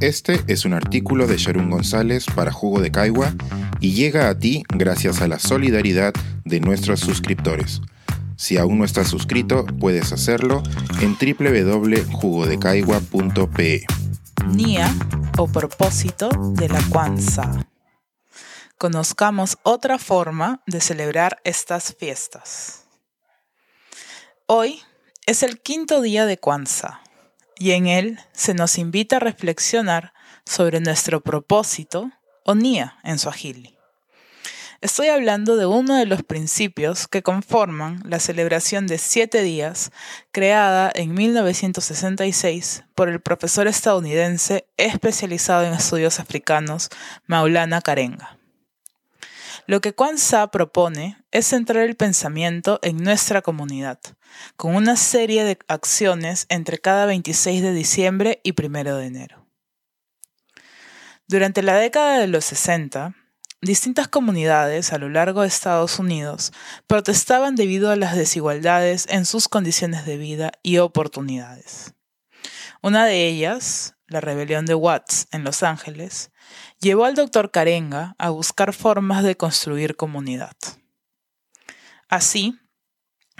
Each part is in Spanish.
Este es un artículo de Sharon González para Jugo de Caigua y llega a ti gracias a la solidaridad de nuestros suscriptores. Si aún no estás suscrito, puedes hacerlo en www.jugodecaigua.pe. NIA o propósito de la Kwanzaa. Conozcamos otra forma de celebrar estas fiestas. Hoy es el quinto día de Kwanzaa y en él se nos invita a reflexionar sobre nuestro propósito o NIA en Swahili. Estoy hablando de uno de los principios que conforman la celebración de siete días creada en 1966 por el profesor estadounidense especializado en estudios africanos Maulana Karenga. Lo que Kwanzaa propone es centrar el pensamiento en nuestra comunidad, con una serie de acciones entre cada 26 de diciembre y 1 de enero. Durante la década de los 60, Distintas comunidades a lo largo de Estados Unidos protestaban debido a las desigualdades en sus condiciones de vida y oportunidades. Una de ellas, la rebelión de Watts en Los Ángeles, llevó al doctor Karenga a buscar formas de construir comunidad. Así,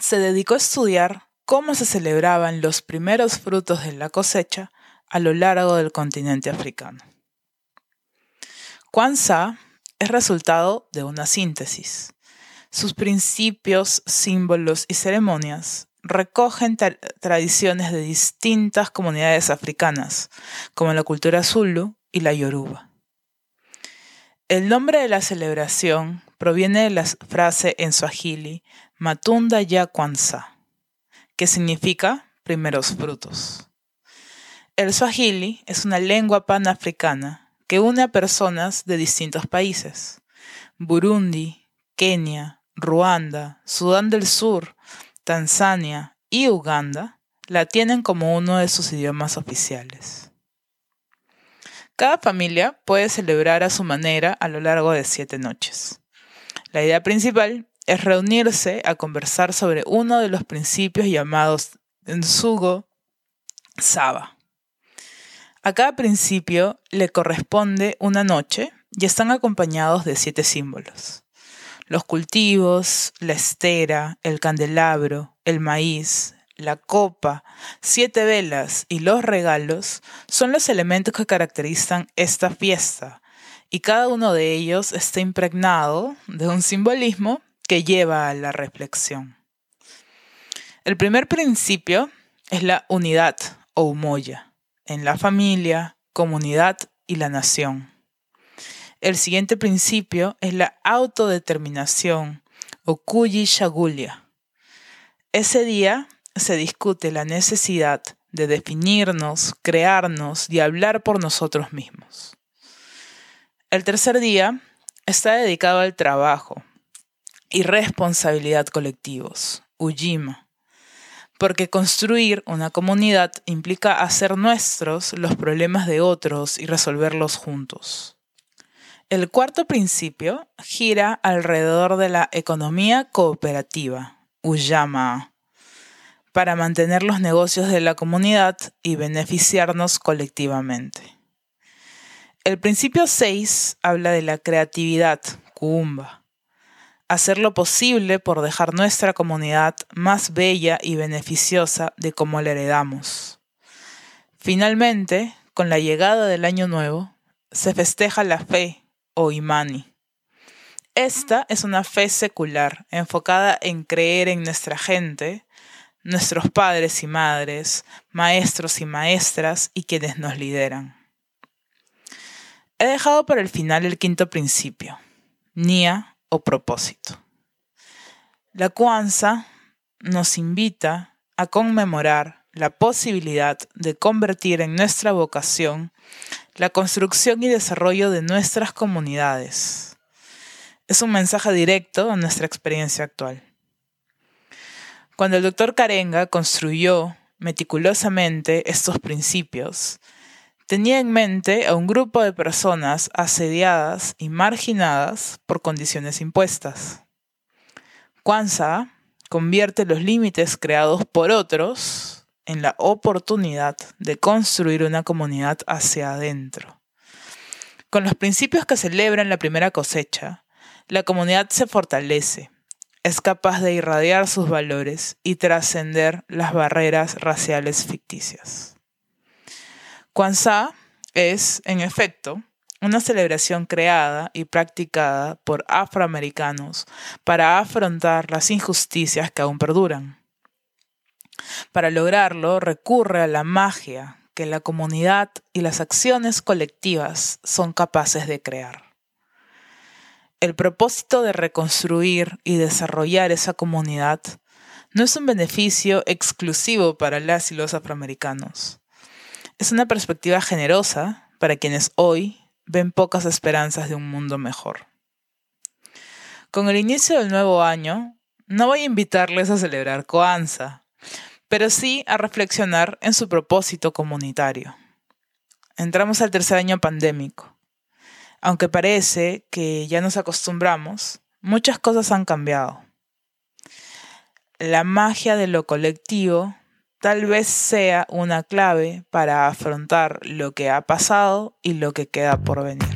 se dedicó a estudiar cómo se celebraban los primeros frutos de la cosecha a lo largo del continente africano. Kwanzaa es resultado de una síntesis. Sus principios, símbolos y ceremonias recogen tradiciones de distintas comunidades africanas, como la cultura zulu y la yoruba. El nombre de la celebración proviene de la frase en swahili Matunda ya Kwanzaa, que significa primeros frutos. El swahili es una lengua panafricana que une a personas de distintos países. Burundi, Kenia, Ruanda, Sudán del Sur, Tanzania y Uganda la tienen como uno de sus idiomas oficiales. Cada familia puede celebrar a su manera a lo largo de siete noches. La idea principal es reunirse a conversar sobre uno de los principios llamados Nsugo Saba a cada principio le corresponde una noche y están acompañados de siete símbolos. Los cultivos, la estera, el candelabro, el maíz, la copa, siete velas y los regalos son los elementos que caracterizan esta fiesta, y cada uno de ellos está impregnado de un simbolismo que lleva a la reflexión. El primer principio es la unidad o umoya en la familia, comunidad y la nación. El siguiente principio es la autodeterminación o Kuyi Shagulia. Ese día se discute la necesidad de definirnos, crearnos y hablar por nosotros mismos. El tercer día está dedicado al trabajo y responsabilidad colectivos, Ujima porque construir una comunidad implica hacer nuestros los problemas de otros y resolverlos juntos. El cuarto principio gira alrededor de la economía cooperativa, Uyama, para mantener los negocios de la comunidad y beneficiarnos colectivamente. El principio 6 habla de la creatividad, Kuumba hacer lo posible por dejar nuestra comunidad más bella y beneficiosa de como la heredamos. Finalmente, con la llegada del año nuevo, se festeja la fe o imani. Esta es una fe secular, enfocada en creer en nuestra gente, nuestros padres y madres, maestros y maestras y quienes nos lideran. He dejado para el final el quinto principio, Nia o propósito. La Kwanzaa nos invita a conmemorar la posibilidad de convertir en nuestra vocación la construcción y desarrollo de nuestras comunidades. Es un mensaje directo a nuestra experiencia actual. Cuando el doctor Karenga construyó meticulosamente estos principios, tenía en mente a un grupo de personas asediadas y marginadas por condiciones impuestas. Kwanzaa convierte los límites creados por otros en la oportunidad de construir una comunidad hacia adentro. Con los principios que celebran la primera cosecha, la comunidad se fortalece, es capaz de irradiar sus valores y trascender las barreras raciales ficticias. Kwanzaa es, en efecto, una celebración creada y practicada por afroamericanos para afrontar las injusticias que aún perduran. Para lograrlo recurre a la magia que la comunidad y las acciones colectivas son capaces de crear. El propósito de reconstruir y desarrollar esa comunidad no es un beneficio exclusivo para las y los afroamericanos. Es una perspectiva generosa para quienes hoy ven pocas esperanzas de un mundo mejor. Con el inicio del nuevo año, no voy a invitarles a celebrar Coanza, pero sí a reflexionar en su propósito comunitario. Entramos al tercer año pandémico. Aunque parece que ya nos acostumbramos, muchas cosas han cambiado. La magia de lo colectivo tal vez sea una clave para afrontar lo que ha pasado y lo que queda por venir.